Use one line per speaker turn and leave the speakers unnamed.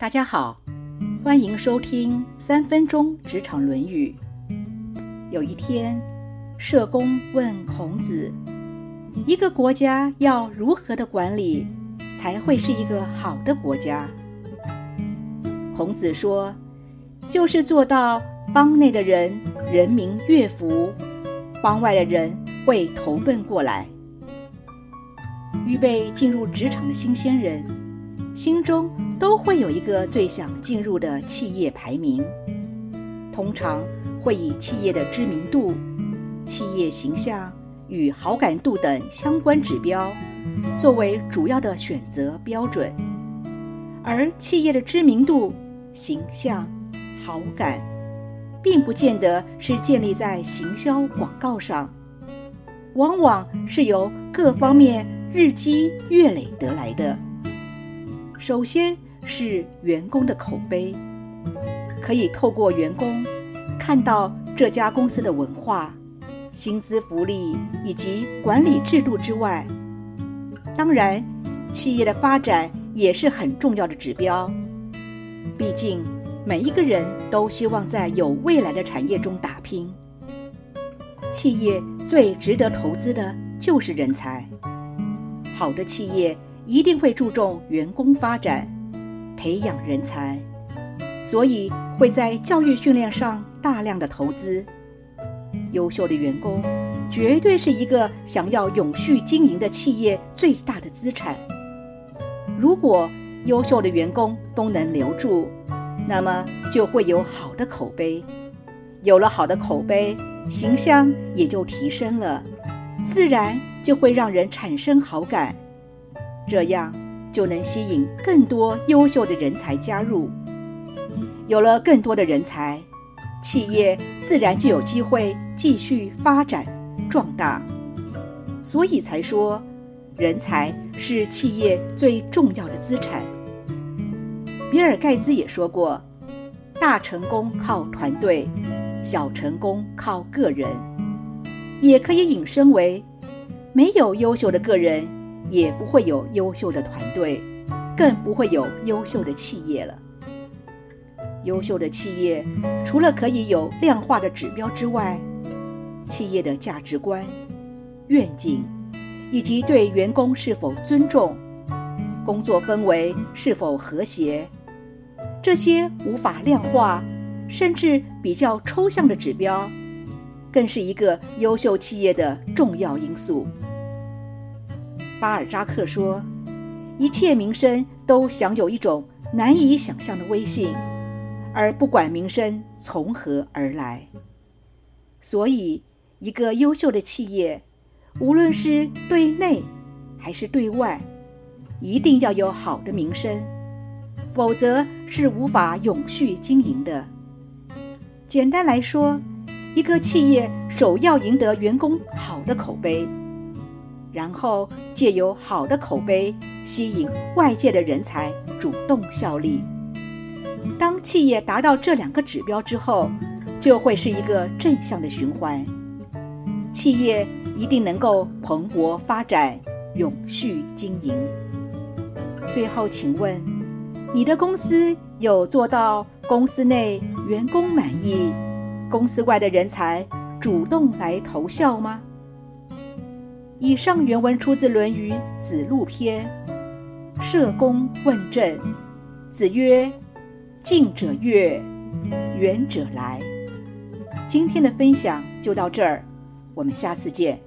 大家好，欢迎收听三分钟职场论语。有一天，社工问孔子：“一个国家要如何的管理，才会是一个好的国家？”孔子说：“就是做到邦内的人人民悦服，邦外的人会投奔过来。”预备进入职场的新鲜人，心中都会有一个最想进入的企业排名，通常会以企业的知名度、企业形象与好感度等相关指标作为主要的选择标准。而企业的知名度、形象、好感，并不见得是建立在行销广告上，往往是由各方面。日积月累得来的，首先是员工的口碑，可以透过员工看到这家公司的文化、薪资福利以及管理制度之外，当然，企业的发展也是很重要的指标。毕竟，每一个人都希望在有未来的产业中打拼，企业最值得投资的就是人才。好的企业一定会注重员工发展、培养人才，所以会在教育训练上大量的投资。优秀的员工绝对是一个想要永续经营的企业最大的资产。如果优秀的员工都能留住，那么就会有好的口碑。有了好的口碑，形象也就提升了，自然。就会让人产生好感，这样就能吸引更多优秀的人才加入。有了更多的人才，企业自然就有机会继续发展壮大。所以才说，人才是企业最重要的资产。比尔盖茨也说过：“大成功靠团队，小成功靠个人。”也可以引申为。没有优秀的个人，也不会有优秀的团队，更不会有优秀的企业了。优秀的企业除了可以有量化的指标之外，企业的价值观、愿景，以及对员工是否尊重、工作氛围是否和谐，这些无法量化，甚至比较抽象的指标，更是一个优秀企业的重要因素。巴尔扎克说：“一切名声都享有一种难以想象的威信，而不管名声从何而来。所以，一个优秀的企业，无论是对内还是对外，一定要有好的名声，否则是无法永续经营的。简单来说，一个企业首要赢得员工好的口碑。”然后借由好的口碑吸引外界的人才主动效力。当企业达到这两个指标之后，就会是一个正向的循环，企业一定能够蓬勃发展、永续经营。最后，请问你的公司有做到公司内员工满意，公司外的人才主动来投效吗？以上原文出自《论语·子路篇》。社公问政，子曰：“近者悦，远者来。”今天的分享就到这儿，我们下次见。